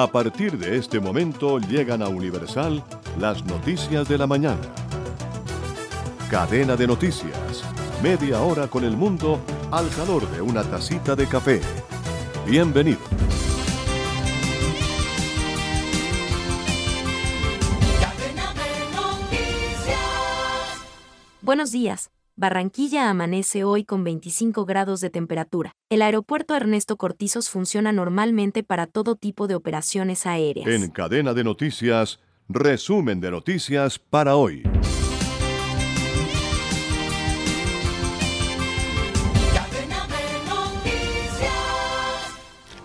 A partir de este momento llegan a Universal las noticias de la mañana. Cadena de noticias. Media hora con el mundo al calor de una tacita de café. Bienvenido. Buenos días. Barranquilla amanece hoy con 25 grados de temperatura. El aeropuerto Ernesto Cortizos funciona normalmente para todo tipo de operaciones aéreas. En cadena de noticias, resumen de noticias para hoy.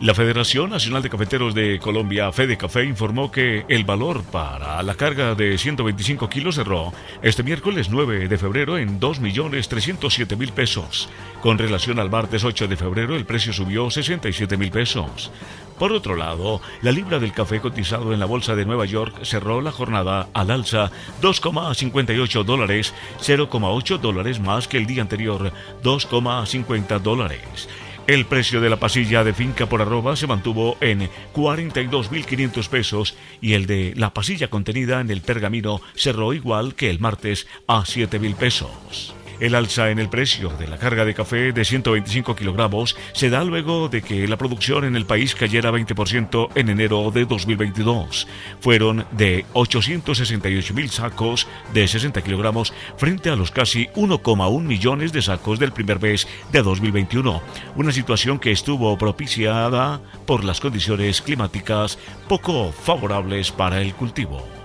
La Federación Nacional de Cafeteros de Colombia, Fede Café, informó que el valor para la carga de 125 kilos cerró este miércoles 9 de febrero en 2.307.000 pesos. Con relación al martes 8 de febrero, el precio subió 67.000 pesos. Por otro lado, la libra del café cotizado en la bolsa de Nueva York cerró la jornada al alza 2,58 dólares, 0,8 dólares más que el día anterior, 2,50 dólares. El precio de la pasilla de finca por arroba se mantuvo en 42.500 pesos y el de la pasilla contenida en el pergamino cerró igual que el martes a 7.000 pesos. El alza en el precio de la carga de café de 125 kilogramos se da luego de que la producción en el país cayera 20% en enero de 2022. Fueron de 868 mil sacos de 60 kilogramos frente a los casi 1,1 millones de sacos del primer mes de 2021. Una situación que estuvo propiciada por las condiciones climáticas poco favorables para el cultivo.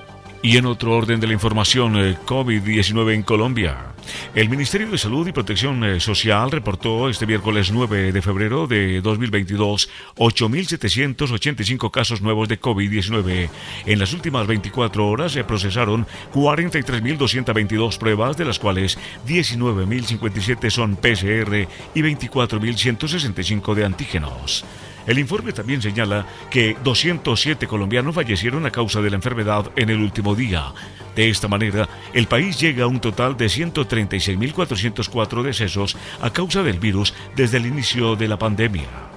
Y en otro orden de la información, eh, COVID-19 en Colombia. El Ministerio de Salud y Protección eh, Social reportó este miércoles 9 de febrero de 2022 8.785 casos nuevos de COVID-19. En las últimas 24 horas se procesaron 43.222 pruebas, de las cuales 19.057 son PCR y 24.165 de antígenos. El informe también señala que 207 colombianos fallecieron a causa de la enfermedad en el último día. De esta manera, el país llega a un total de 136.404 decesos a causa del virus desde el inicio de la pandemia.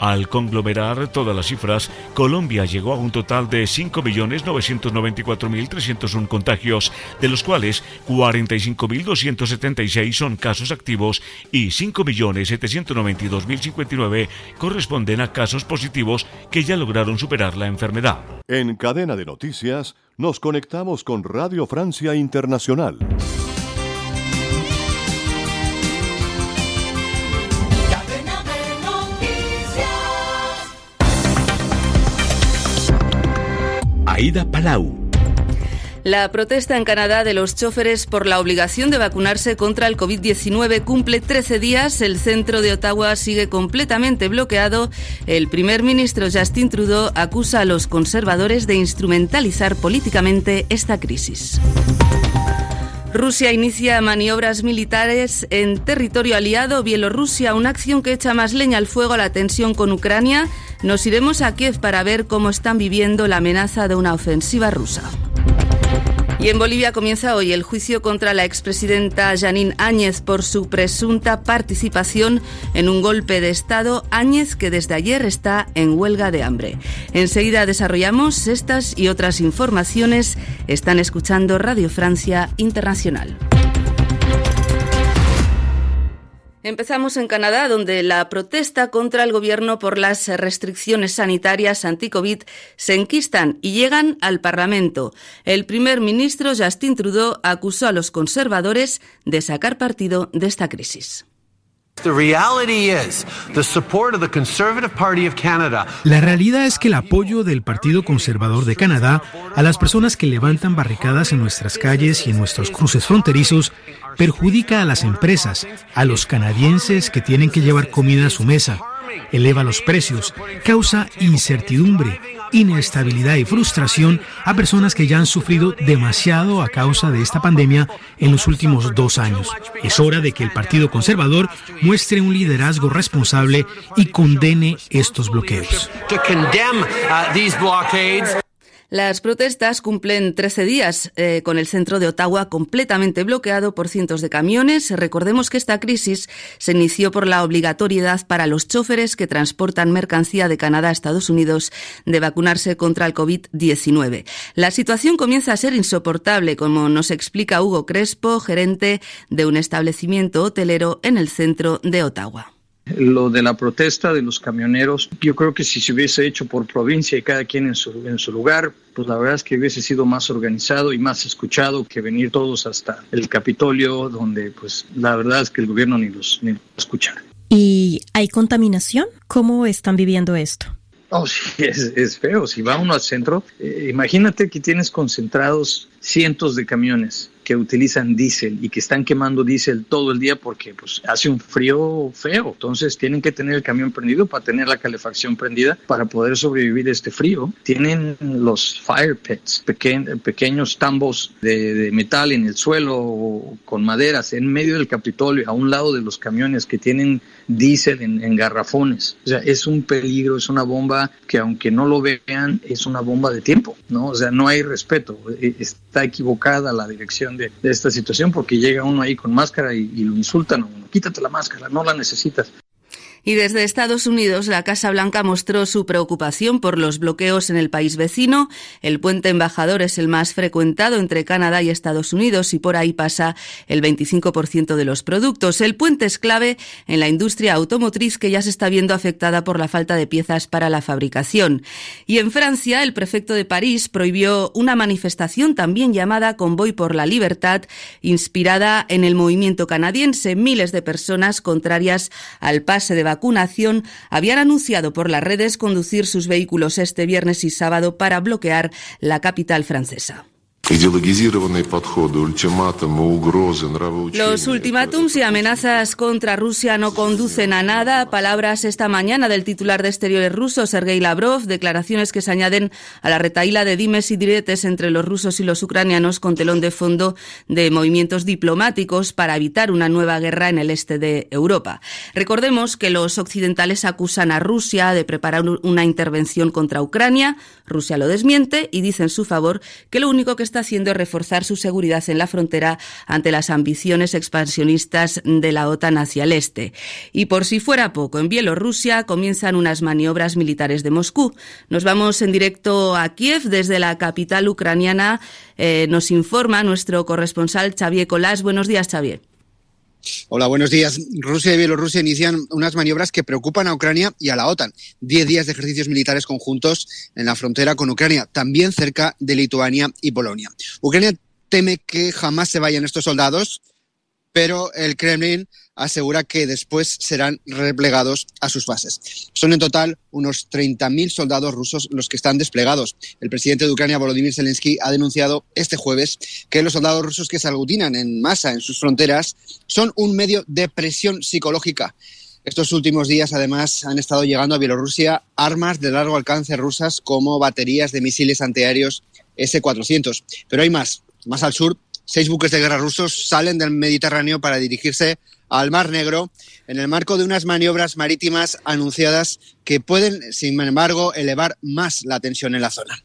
Al conglomerar todas las cifras, Colombia llegó a un total de 5.994.301 contagios, de los cuales 45.276 son casos activos y 5.792.059 corresponden a casos positivos que ya lograron superar la enfermedad. En cadena de noticias, nos conectamos con Radio Francia Internacional. Aida Palau. La protesta en Canadá de los choferes por la obligación de vacunarse contra el COVID-19 cumple 13 días. El centro de Ottawa sigue completamente bloqueado. El primer ministro Justin Trudeau acusa a los conservadores de instrumentalizar políticamente esta crisis. Rusia inicia maniobras militares en territorio aliado Bielorrusia, una acción que echa más leña al fuego a la tensión con Ucrania. Nos iremos a Kiev para ver cómo están viviendo la amenaza de una ofensiva rusa. Y en Bolivia comienza hoy el juicio contra la expresidenta Janine Áñez por su presunta participación en un golpe de Estado. Áñez, que desde ayer está en huelga de hambre. Enseguida desarrollamos estas y otras informaciones. Están escuchando Radio Francia Internacional. Empezamos en Canadá, donde la protesta contra el gobierno por las restricciones sanitarias anti-COVID se enquistan y llegan al Parlamento. El primer ministro Justin Trudeau acusó a los conservadores de sacar partido de esta crisis. La realidad es que el apoyo del Partido Conservador de Canadá a las personas que levantan barricadas en nuestras calles y en nuestros cruces fronterizos perjudica a las empresas, a los canadienses que tienen que llevar comida a su mesa, eleva los precios, causa incertidumbre, inestabilidad y frustración a personas que ya han sufrido demasiado a causa de esta pandemia en los últimos dos años. Es hora de que el Partido Conservador muestre un liderazgo responsable y condene estos bloqueos. Las protestas cumplen 13 días eh, con el centro de Ottawa completamente bloqueado por cientos de camiones. Recordemos que esta crisis se inició por la obligatoriedad para los choferes que transportan mercancía de Canadá a Estados Unidos de vacunarse contra el COVID-19. La situación comienza a ser insoportable, como nos explica Hugo Crespo, gerente de un establecimiento hotelero en el centro de Ottawa. Lo de la protesta de los camioneros, yo creo que si se hubiese hecho por provincia y cada quien en su, en su lugar, pues la verdad es que hubiese sido más organizado y más escuchado que venir todos hasta el Capitolio, donde pues la verdad es que el gobierno ni los, ni los escucha. ¿Y hay contaminación? ¿Cómo están viviendo esto? Oh, sí, es, es feo. Si va uno al centro, eh, imagínate que tienes concentrados cientos de camiones que utilizan diésel y que están quemando diésel todo el día porque pues, hace un frío feo. Entonces tienen que tener el camión prendido para tener la calefacción prendida para poder sobrevivir este frío. Tienen los fire pits, pequeños tambos de, de, metal en el suelo con maderas en medio del Capitolio, a un lado de los camiones que tienen diésel en, en garrafones. O sea, es un peligro, es una bomba que aunque no lo vean, es una bomba de tiempo, ¿no? O sea, no hay respeto. Está equivocada la dirección de, esta situación porque llega uno ahí con máscara y, lo insultan. Quítate la máscara, no la necesitas. Y desde Estados Unidos, la Casa Blanca mostró su preocupación por los bloqueos en el país vecino. El puente embajador es el más frecuentado entre Canadá y Estados Unidos y por ahí pasa el 25% de los productos. El puente es clave en la industria automotriz que ya se está viendo afectada por la falta de piezas para la fabricación. Y en Francia, el prefecto de París prohibió una manifestación también llamada Convoy por la Libertad, inspirada en el movimiento canadiense. Miles de personas contrarias al pase de vacunación habían anunciado por las redes conducir sus vehículos este viernes y sábado para bloquear la capital francesa. Los ultimátums y amenazas contra Rusia no conducen a nada. Palabras esta mañana del titular de Exteriores ruso, Sergei Lavrov, declaraciones que se añaden a la retaíla de dimes y diretes entre los rusos y los ucranianos con telón de fondo de movimientos diplomáticos para evitar una nueva guerra en el este de Europa. Recordemos que los occidentales acusan a Rusia de preparar una intervención contra Ucrania. Rusia lo desmiente y dice en su favor que lo único que está haciendo es reforzar su seguridad en la frontera ante las ambiciones expansionistas de la OTAN hacia el este. Y por si fuera poco, en Bielorrusia comienzan unas maniobras militares de Moscú. Nos vamos en directo a Kiev desde la capital ucraniana. Eh, nos informa nuestro corresponsal Xavier Colás. Buenos días, Xavier. Hola, buenos días. Rusia y Bielorrusia inician unas maniobras que preocupan a Ucrania y a la OTAN. Diez días de ejercicios militares conjuntos en la frontera con Ucrania, también cerca de Lituania y Polonia. Ucrania teme que jamás se vayan estos soldados, pero el Kremlin asegura que después serán replegados a sus bases. Son en total unos 30.000 soldados rusos los que están desplegados. El presidente de Ucrania, Volodymyr Zelensky, ha denunciado este jueves que los soldados rusos que se aglutinan en masa en sus fronteras son un medio de presión psicológica. Estos últimos días, además, han estado llegando a Bielorrusia armas de largo alcance rusas como baterías de misiles antiaéreos S-400. Pero hay más. Más al sur, seis buques de guerra rusos salen del Mediterráneo para dirigirse al Mar Negro en el marco de unas maniobras marítimas anunciadas que pueden, sin embargo, elevar más la tensión en la zona.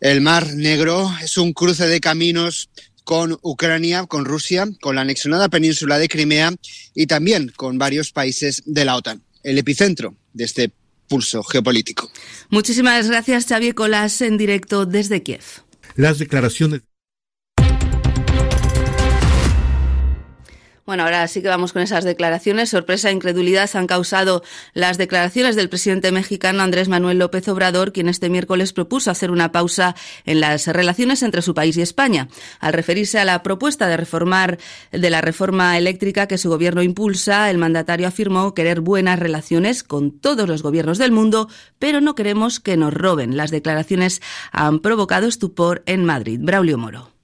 El Mar Negro es un cruce de caminos con Ucrania, con Rusia, con la anexionada península de Crimea y también con varios países de la OTAN, el epicentro de este pulso geopolítico. Muchísimas gracias, Xavier Colas, en directo desde Kiev. Las declaraciones Bueno, ahora sí que vamos con esas declaraciones. Sorpresa e incredulidad han causado las declaraciones del presidente mexicano Andrés Manuel López Obrador, quien este miércoles propuso hacer una pausa en las relaciones entre su país y España. Al referirse a la propuesta de reformar de la reforma eléctrica que su gobierno impulsa, el mandatario afirmó querer buenas relaciones con todos los gobiernos del mundo, pero no queremos que nos roben. Las declaraciones han provocado estupor en Madrid. Braulio Moro.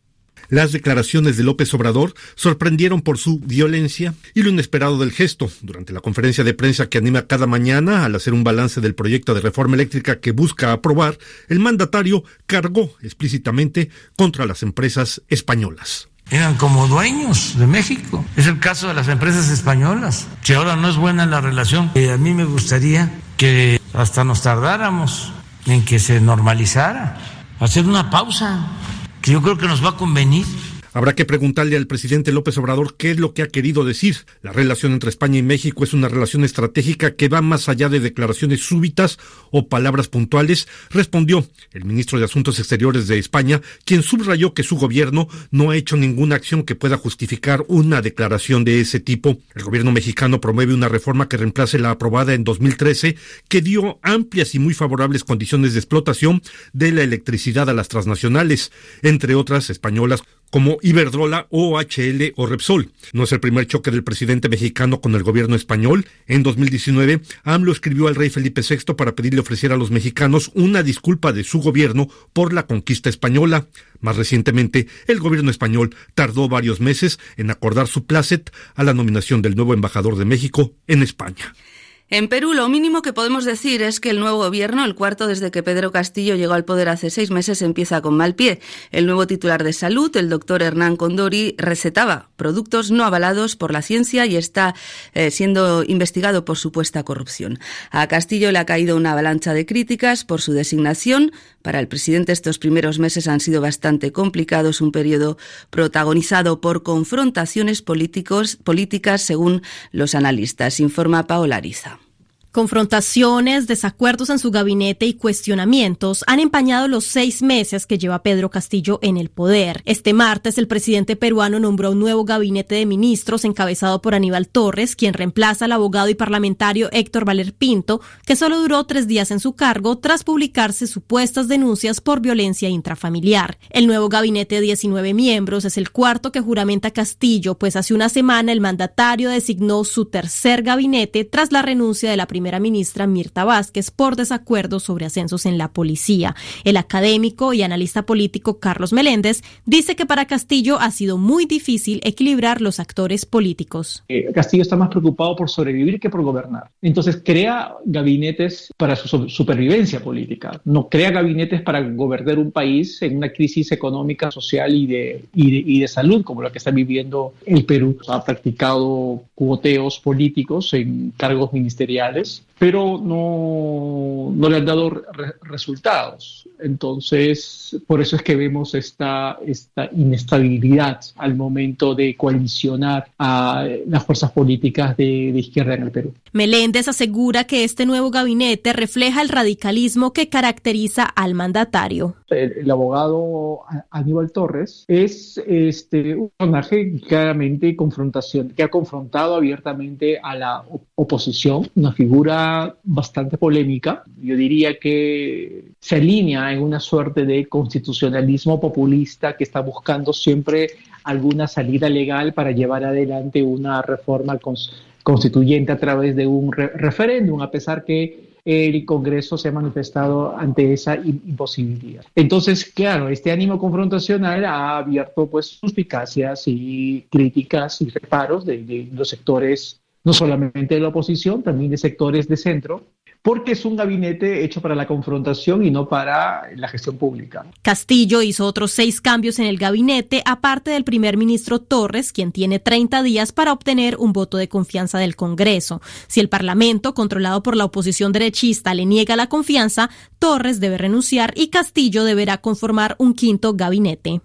Las declaraciones de López Obrador sorprendieron por su violencia y lo inesperado del gesto. Durante la conferencia de prensa que anima cada mañana al hacer un balance del proyecto de reforma eléctrica que busca aprobar, el mandatario cargó explícitamente contra las empresas españolas eran como dueños de México. Es el caso de las empresas españolas, que ahora no es buena la relación. Eh, a mí me gustaría que hasta nos tardáramos en que se normalizara hacer una pausa, que yo creo que nos va a convenir. Habrá que preguntarle al presidente López Obrador qué es lo que ha querido decir. La relación entre España y México es una relación estratégica que va más allá de declaraciones súbitas o palabras puntuales, respondió el ministro de Asuntos Exteriores de España, quien subrayó que su gobierno no ha hecho ninguna acción que pueda justificar una declaración de ese tipo. El gobierno mexicano promueve una reforma que reemplace la aprobada en 2013, que dio amplias y muy favorables condiciones de explotación de la electricidad a las transnacionales, entre otras españolas como Iberdrola, OHL o Repsol. No es el primer choque del presidente mexicano con el gobierno español. En 2019, AMLO escribió al rey Felipe VI para pedirle ofreciera a los mexicanos una disculpa de su gobierno por la conquista española. Más recientemente, el gobierno español tardó varios meses en acordar su placet a la nominación del nuevo embajador de México en España. En Perú, lo mínimo que podemos decir es que el nuevo gobierno, el cuarto desde que Pedro Castillo llegó al poder hace seis meses, empieza con mal pie. El nuevo titular de salud, el doctor Hernán Condori, recetaba productos no avalados por la ciencia y está eh, siendo investigado por supuesta corrupción. A Castillo le ha caído una avalancha de críticas por su designación. Para el presidente estos primeros meses han sido bastante complicados, un periodo protagonizado por confrontaciones políticos, políticas según los analistas, informa Paola Ariza. Confrontaciones, desacuerdos en su gabinete y cuestionamientos han empañado los seis meses que lleva Pedro Castillo en el poder. Este martes, el presidente peruano nombró un nuevo gabinete de ministros encabezado por Aníbal Torres, quien reemplaza al abogado y parlamentario Héctor Valer Pinto, que solo duró tres días en su cargo tras publicarse supuestas denuncias por violencia intrafamiliar. El nuevo gabinete de 19 miembros es el cuarto que juramenta Castillo, pues hace una semana el mandatario designó su tercer gabinete tras la renuncia de la primera primera ministra Mirta Vázquez por desacuerdos sobre ascensos en la policía. El académico y analista político Carlos Meléndez dice que para Castillo ha sido muy difícil equilibrar los actores políticos. Eh, Castillo está más preocupado por sobrevivir que por gobernar. Entonces crea gabinetes para su supervivencia política, no crea gabinetes para gobernar un país en una crisis económica, social y de, y de, y de salud como la que está viviendo el Perú. Ha practicado cuoteos políticos en cargos ministeriales pero no, no le han dado resultados. Entonces, por eso es que vemos esta, esta inestabilidad al momento de coalicionar a las fuerzas políticas de, de izquierda en el Perú. Meléndez asegura que este nuevo gabinete refleja el radicalismo que caracteriza al mandatario. El, abogado Aníbal Torres es este, un personaje claramente confrontación, que ha confrontado abiertamente a la oposición, una figura bastante polémica. Yo diría que se alinea en una suerte de constitucionalismo populista que está buscando siempre alguna salida legal para llevar adelante una reforma constituyente a través de un referéndum, a pesar que el Congreso se ha manifestado ante esa imposibilidad. Entonces, claro, este ánimo confrontacional ha abierto pues suspicacias y críticas y reparos de, de los sectores no solamente de la oposición, también de sectores de centro, porque es un gabinete hecho para la confrontación y no para la gestión pública. Castillo hizo otros seis cambios en el gabinete, aparte del primer ministro Torres, quien tiene 30 días para obtener un voto de confianza del Congreso. Si el Parlamento, controlado por la oposición derechista, le niega la confianza, Torres debe renunciar y Castillo deberá conformar un quinto gabinete.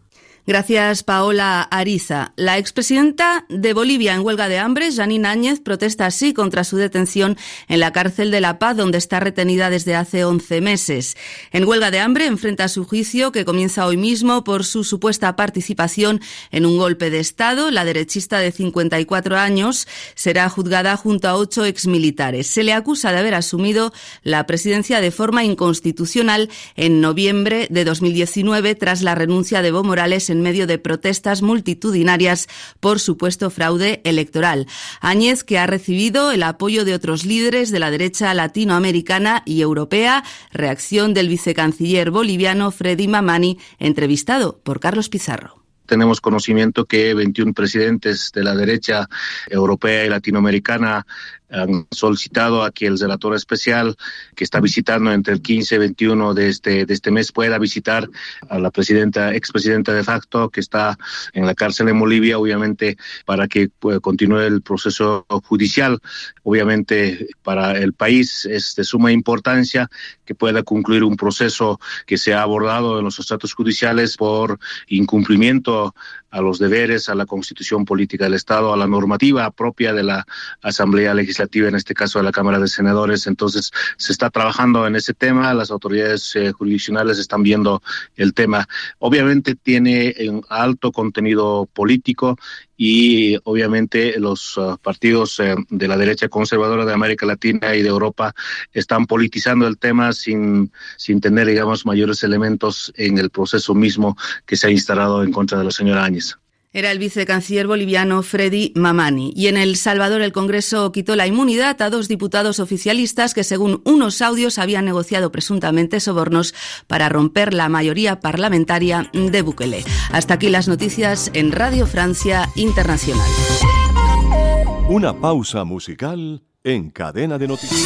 Gracias, Paola Ariza. La expresidenta de Bolivia en huelga de hambre, Janine Áñez, protesta así contra su detención en la cárcel de La Paz, donde está retenida desde hace 11 meses. En huelga de hambre enfrenta su juicio, que comienza hoy mismo por su supuesta participación en un golpe de Estado. La derechista de 54 años será juzgada junto a ocho exmilitares. Se le acusa de haber asumido la presidencia de forma inconstitucional en noviembre de 2019 tras la renuncia de Evo Morales en medio de protestas multitudinarias por supuesto fraude electoral. Áñez, que ha recibido el apoyo de otros líderes de la derecha latinoamericana y europea, reacción del vicecanciller boliviano Freddy Mamani, entrevistado por Carlos Pizarro tenemos conocimiento que 21 presidentes de la derecha europea y latinoamericana han solicitado a que el relator especial que está visitando entre el 15 y 21 de este, de este mes pueda visitar a la presidenta, expresidenta de facto que está en la cárcel en Bolivia, obviamente para que pues, continúe el proceso judicial. Obviamente para el país es de suma importancia que pueda concluir un proceso que se ha abordado en los estatus judiciales por incumplimiento a los deberes, a la constitución política del Estado, a la normativa propia de la Asamblea Legislativa, en este caso de la Cámara de Senadores. Entonces, se está trabajando en ese tema, las autoridades eh, jurisdiccionales están viendo el tema. Obviamente tiene un alto contenido político y obviamente los uh, partidos eh, de la derecha conservadora de América Latina y de Europa están politizando el tema sin, sin tener, digamos, mayores elementos en el proceso mismo que se ha instalado en contra de la señora Áñez. Era el vicecanciller boliviano Freddy Mamani. Y en El Salvador el Congreso quitó la inmunidad a dos diputados oficialistas que según unos audios habían negociado presuntamente sobornos para romper la mayoría parlamentaria de Bukele. Hasta aquí las noticias en Radio Francia Internacional. Una pausa musical en cadena de noticias.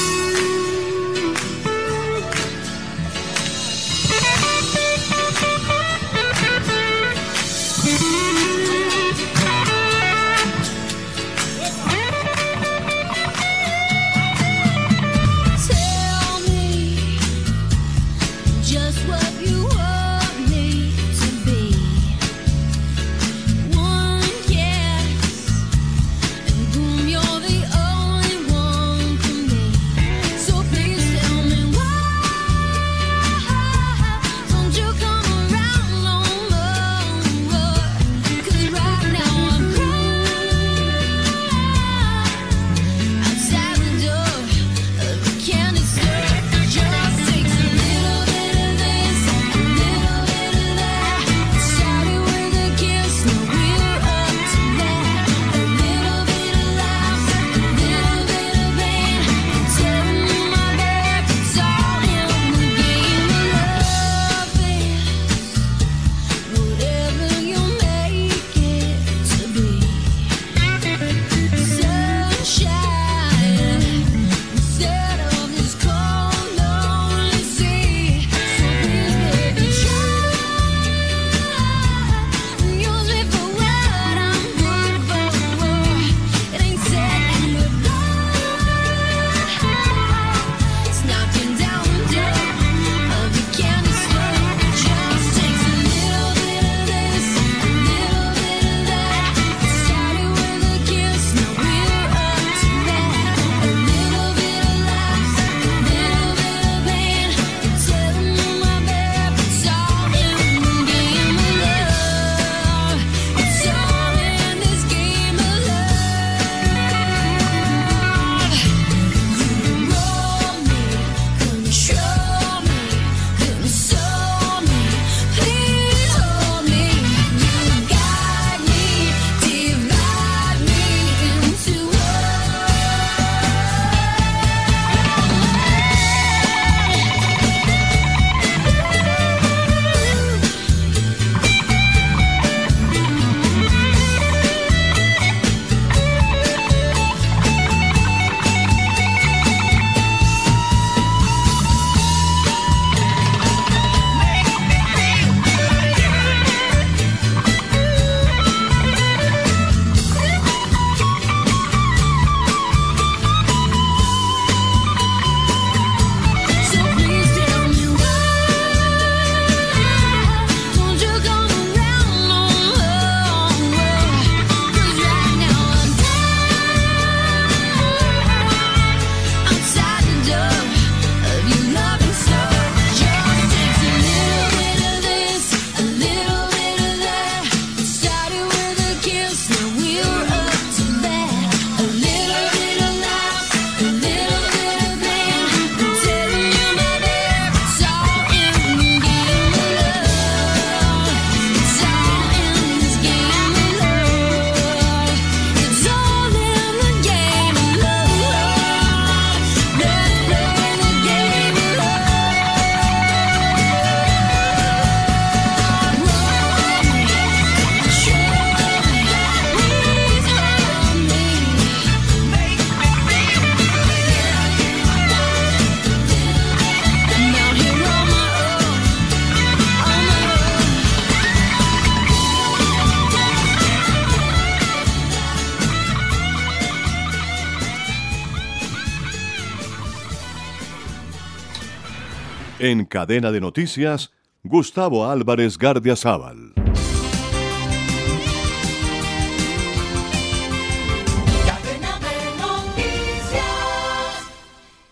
En cadena de noticias, Gustavo Álvarez Gardiazabal.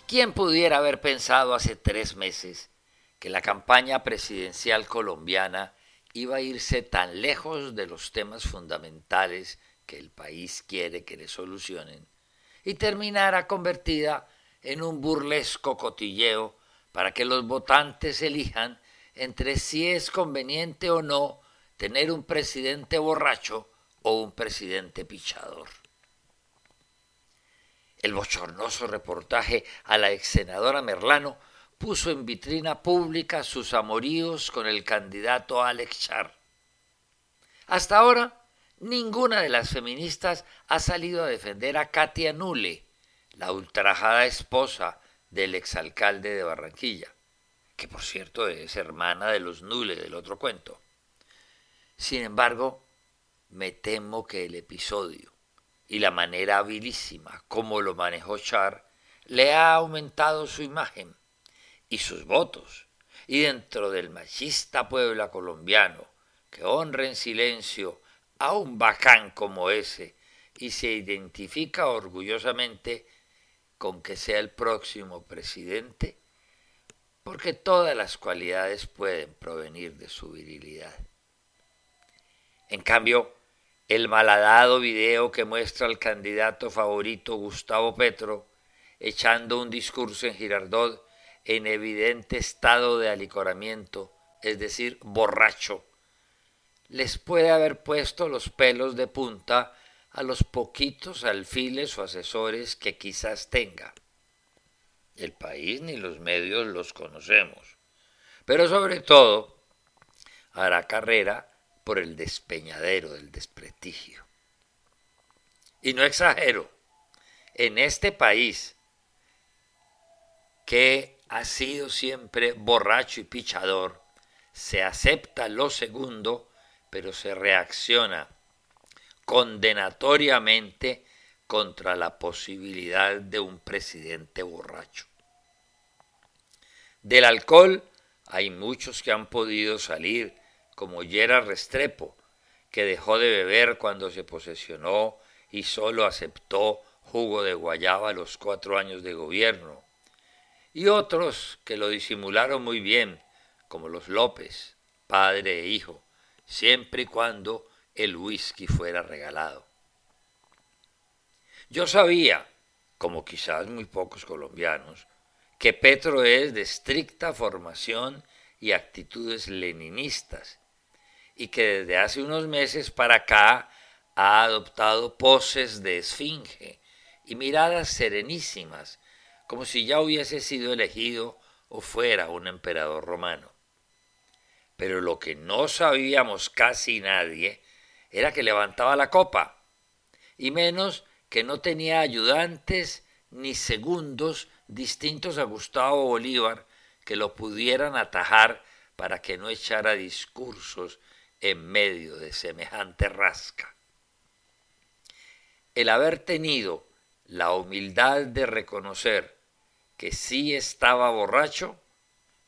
¿Quién pudiera haber pensado hace tres meses que la campaña presidencial colombiana iba a irse tan lejos de los temas fundamentales que el país quiere que le solucionen y terminara convertida en un burlesco cotilleo para que los votantes elijan entre si es conveniente o no tener un presidente borracho o un presidente pichador. El bochornoso reportaje a la ex senadora Merlano puso en vitrina pública sus amoríos con el candidato Alex Char. Hasta ahora, ninguna de las feministas ha salido a defender a Katia Nule, la ultrajada esposa del exalcalde de Barranquilla, que por cierto es hermana de los Nule del otro cuento. Sin embargo, me temo que el episodio y la manera habilísima como lo manejó Char le ha aumentado su imagen y sus votos, y dentro del machista pueblo colombiano que honra en silencio a un bacán como ese y se identifica orgullosamente con que sea el próximo presidente, porque todas las cualidades pueden provenir de su virilidad. En cambio, el malhadado video que muestra al candidato favorito Gustavo Petro echando un discurso en Girardot en evidente estado de alicoramiento, es decir, borracho, les puede haber puesto los pelos de punta a los poquitos alfiles o asesores que quizás tenga. El país ni los medios los conocemos, pero sobre todo hará carrera por el despeñadero del desprestigio. Y no exagero, en este país que ha sido siempre borracho y pichador, se acepta lo segundo, pero se reacciona condenatoriamente contra la posibilidad de un presidente borracho. Del alcohol hay muchos que han podido salir como Gerard Restrepo, que dejó de beber cuando se posesionó y solo aceptó jugo de guayaba a los cuatro años de gobierno, y otros que lo disimularon muy bien, como los López, padre e hijo, siempre y cuando el whisky fuera regalado. Yo sabía, como quizás muy pocos colombianos, que Petro es de estricta formación y actitudes leninistas, y que desde hace unos meses para acá ha adoptado poses de esfinge y miradas serenísimas, como si ya hubiese sido elegido o fuera un emperador romano. Pero lo que no sabíamos casi nadie era que levantaba la copa, y menos que no tenía ayudantes ni segundos distintos a Gustavo Bolívar que lo pudieran atajar para que no echara discursos en medio de semejante rasca. El haber tenido la humildad de reconocer que sí estaba borracho,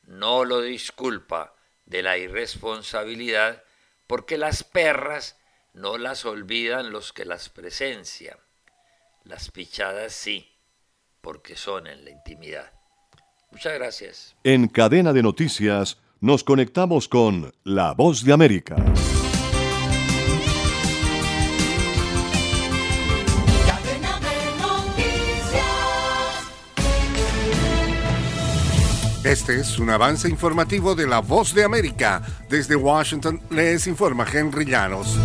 no lo disculpa de la irresponsabilidad, porque las perras no las olvidan los que las presencian. Las pichadas sí, porque son en la intimidad. Muchas gracias. En cadena de noticias, nos conectamos con La Voz de América. Este es un avance informativo de La Voz de América. Desde Washington les informa Henry Llanos.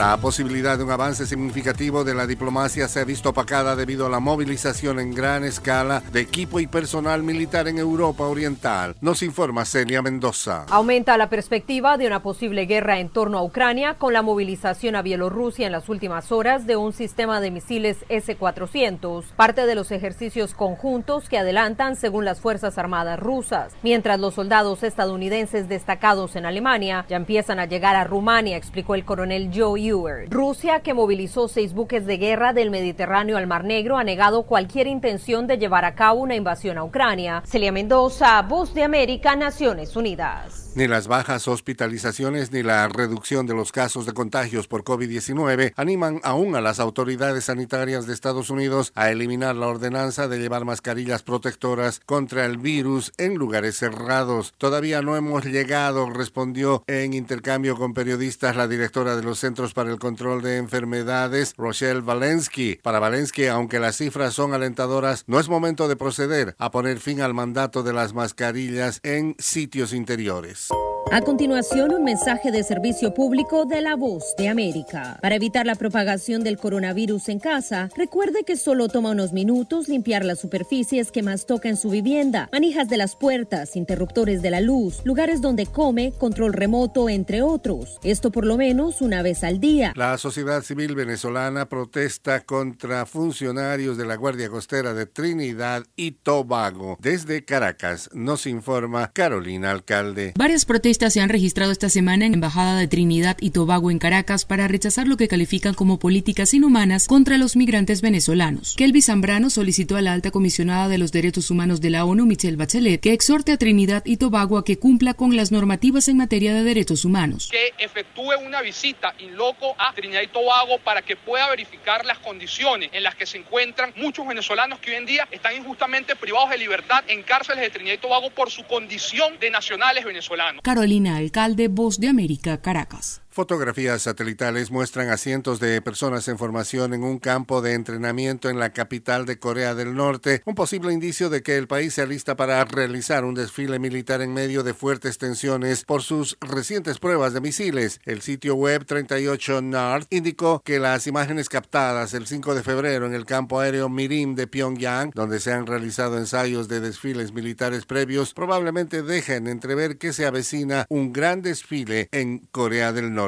La posibilidad de un avance significativo de la diplomacia se ha visto opacada debido a la movilización en gran escala de equipo y personal militar en Europa Oriental, nos informa Celia Mendoza. Aumenta la perspectiva de una posible guerra en torno a Ucrania con la movilización a Bielorrusia en las últimas horas de un sistema de misiles S-400, parte de los ejercicios conjuntos que adelantan según las Fuerzas Armadas rusas, mientras los soldados estadounidenses destacados en Alemania ya empiezan a llegar a Rumania, explicó el coronel Joe Rusia, que movilizó seis buques de guerra del Mediterráneo al Mar Negro, ha negado cualquier intención de llevar a cabo una invasión a Ucrania. Celia Mendoza, Voz de América, Naciones Unidas. Ni las bajas hospitalizaciones ni la reducción de los casos de contagios por COVID-19 animan aún a las autoridades sanitarias de Estados Unidos a eliminar la ordenanza de llevar mascarillas protectoras contra el virus en lugares cerrados. Todavía no hemos llegado, respondió en intercambio con periodistas la directora de los Centros para el Control de Enfermedades, Rochelle Valensky. Para Valensky, aunque las cifras son alentadoras, no es momento de proceder a poner fin al mandato de las mascarillas en sitios interiores. Peace. A continuación, un mensaje de servicio público de la voz de América. Para evitar la propagación del coronavirus en casa, recuerde que solo toma unos minutos limpiar las superficies que más toca en su vivienda, manijas de las puertas, interruptores de la luz, lugares donde come, control remoto, entre otros. Esto por lo menos una vez al día. La sociedad civil venezolana protesta contra funcionarios de la Guardia Costera de Trinidad y Tobago. Desde Caracas nos informa Carolina Alcalde. Varias protestas se han registrado esta semana en la Embajada de Trinidad y Tobago en Caracas para rechazar lo que califican como políticas inhumanas contra los migrantes venezolanos. Kelvis Zambrano solicitó a la alta comisionada de los derechos humanos de la ONU, Michelle Bachelet, que exhorte a Trinidad y Tobago a que cumpla con las normativas en materia de derechos humanos. Que efectúe una visita in loco a Trinidad y Tobago para que pueda verificar las condiciones en las que se encuentran muchos venezolanos que hoy en día están injustamente privados de libertad en cárceles de Trinidad y Tobago por su condición de nacionales venezolanos. Carolina Alcalde, Voz de América, Caracas. Fotografías satelitales muestran a cientos de personas en formación en un campo de entrenamiento en la capital de Corea del Norte, un posible indicio de que el país se alista para realizar un desfile militar en medio de fuertes tensiones por sus recientes pruebas de misiles. El sitio web 38 North indicó que las imágenes captadas el 5 de febrero en el campo aéreo Mirim de Pyongyang, donde se han realizado ensayos de desfiles militares previos, probablemente dejen entrever que se avecina un gran desfile en Corea del Norte.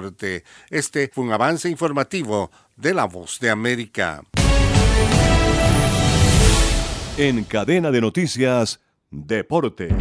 Este fue un avance informativo de La Voz de América. En cadena de noticias, Deportes.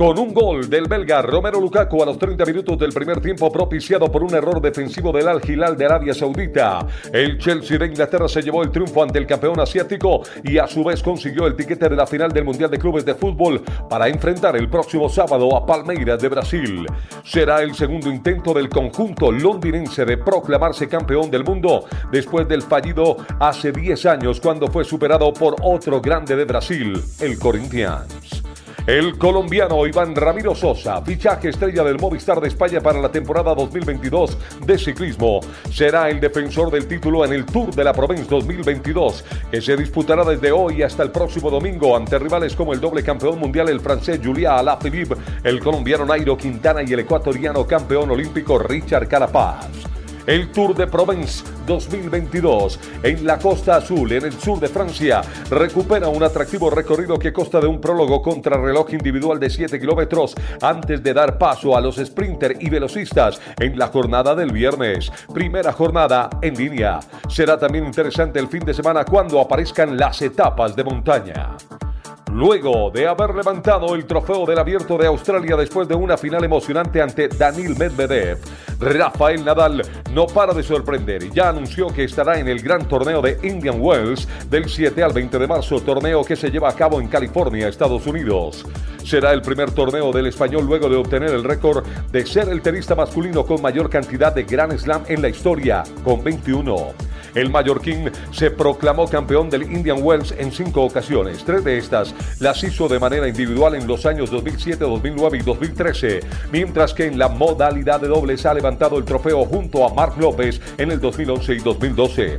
Con un gol del belga Romero Lukaku a los 30 minutos del primer tiempo propiciado por un error defensivo del Al Hilal de Arabia Saudita, el Chelsea de Inglaterra se llevó el triunfo ante el campeón asiático y a su vez consiguió el tiquete de la final del Mundial de Clubes de Fútbol para enfrentar el próximo sábado a Palmeiras de Brasil. Será el segundo intento del conjunto londinense de proclamarse campeón del mundo después del fallido hace 10 años cuando fue superado por otro grande de Brasil, el Corinthians. El colombiano Iván Ramiro Sosa, fichaje estrella del Movistar de España para la temporada 2022 de ciclismo, será el defensor del título en el Tour de la Provence 2022, que se disputará desde hoy hasta el próximo domingo ante rivales como el doble campeón mundial el francés Julia Alaphilippe, el colombiano Nairo Quintana y el ecuatoriano campeón olímpico Richard Carapaz. El Tour de Provence 2022 en la Costa Azul, en el sur de Francia, recupera un atractivo recorrido que consta de un prólogo contrarreloj individual de 7 kilómetros antes de dar paso a los sprinter y velocistas en la jornada del viernes. Primera jornada en línea. Será también interesante el fin de semana cuando aparezcan las etapas de montaña. Luego de haber levantado el trofeo del Abierto de Australia después de una final emocionante ante Danil Medvedev, Rafael Nadal no para de sorprender y ya anunció que estará en el gran torneo de Indian Wells del 7 al 20 de marzo, torneo que se lleva a cabo en California, Estados Unidos. Será el primer torneo del español luego de obtener el récord de ser el tenista masculino con mayor cantidad de Grand Slam en la historia, con 21. El mallorquín se proclamó campeón del Indian Wells en cinco ocasiones. Tres de estas las hizo de manera individual en los años 2007, 2009 y 2013, mientras que en la modalidad de dobles ha levantado el trofeo junto a Marc López en el 2011 y 2012.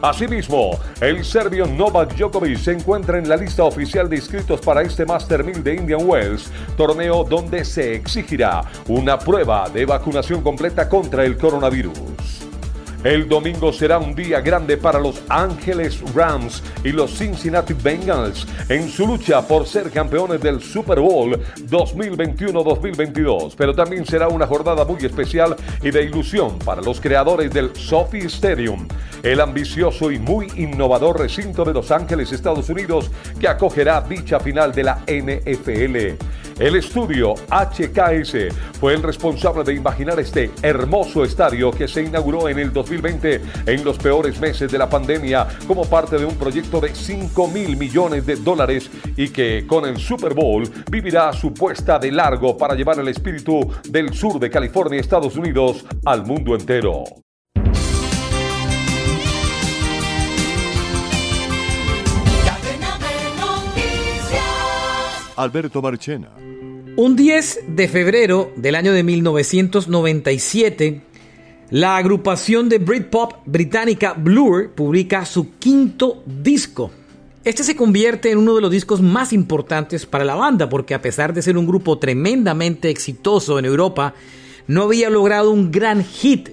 Asimismo, el serbio Novak Djokovic se encuentra en la lista oficial de inscritos para este Master 1000 de Indian Wells, torneo donde se exigirá una prueba de vacunación completa contra el coronavirus. El domingo será un día grande para los Ángeles Rams y los Cincinnati Bengals en su lucha por ser campeones del Super Bowl 2021-2022. Pero también será una jornada muy especial y de ilusión para los creadores del Sophie Stadium, el ambicioso y muy innovador recinto de Los Ángeles, Estados Unidos, que acogerá dicha final de la NFL. El estudio HKS fue el responsable de imaginar este hermoso estadio que se inauguró en el 2020 en los peores meses de la pandemia como parte de un proyecto de 5 mil millones de dólares y que con el Super Bowl vivirá su puesta de largo para llevar el espíritu del sur de California, Estados Unidos, al mundo entero. Alberto Marchena. Un 10 de febrero del año de 1997, la agrupación de Britpop británica Blur publica su quinto disco. Este se convierte en uno de los discos más importantes para la banda porque a pesar de ser un grupo tremendamente exitoso en Europa, no había logrado un gran hit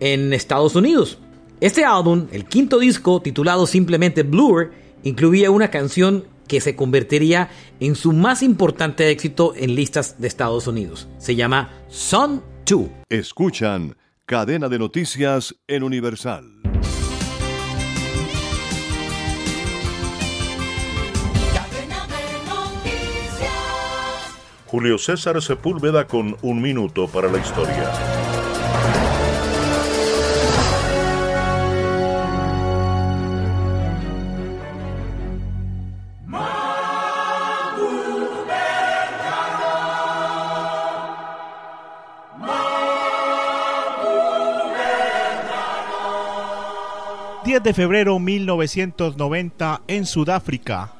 en Estados Unidos. Este álbum, el quinto disco titulado simplemente Blur, incluía una canción que se convertiría en su más importante éxito en listas de Estados Unidos. Se llama Son 2. Escuchan Cadena de Noticias en Universal. Julio César Sepúlveda con un minuto para la historia. 10 de febrero 1990 en Sudáfrica.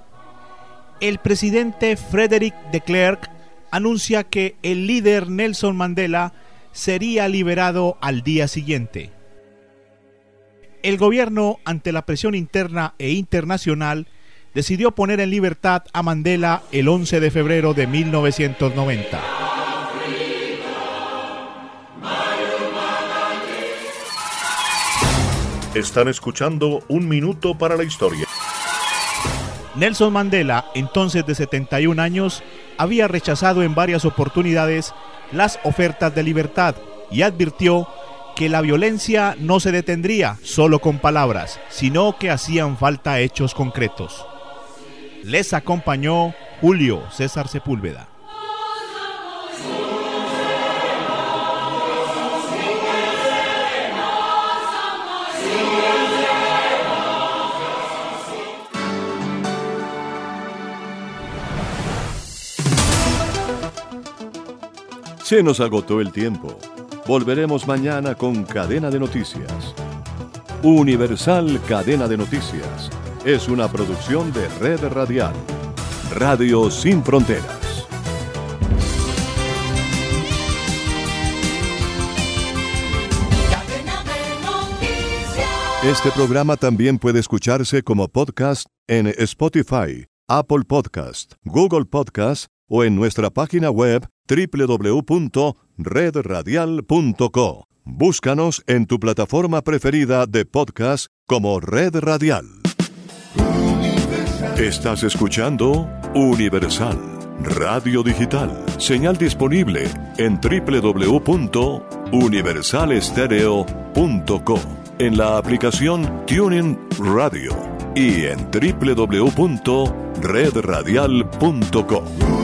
El presidente Frederick de Klerk anuncia que el líder Nelson Mandela sería liberado al día siguiente. El gobierno, ante la presión interna e internacional, decidió poner en libertad a Mandela el 11 de febrero de 1990. Están escuchando Un Minuto para la Historia. Nelson Mandela, entonces de 71 años, había rechazado en varias oportunidades las ofertas de libertad y advirtió que la violencia no se detendría solo con palabras, sino que hacían falta hechos concretos. Les acompañó Julio César Sepúlveda. Se nos agotó el tiempo. Volveremos mañana con Cadena de Noticias. Universal Cadena de Noticias es una producción de Red Radial. Radio Sin Fronteras. Este programa también puede escucharse como podcast en Spotify, Apple Podcast, Google Podcast o en nuestra página web www.redradial.co. Búscanos en tu plataforma preferida de podcast como Red Radial. Estás escuchando Universal Radio Digital, señal disponible en www.universalestereo.co, en la aplicación Tuning Radio y en www.redradial.co.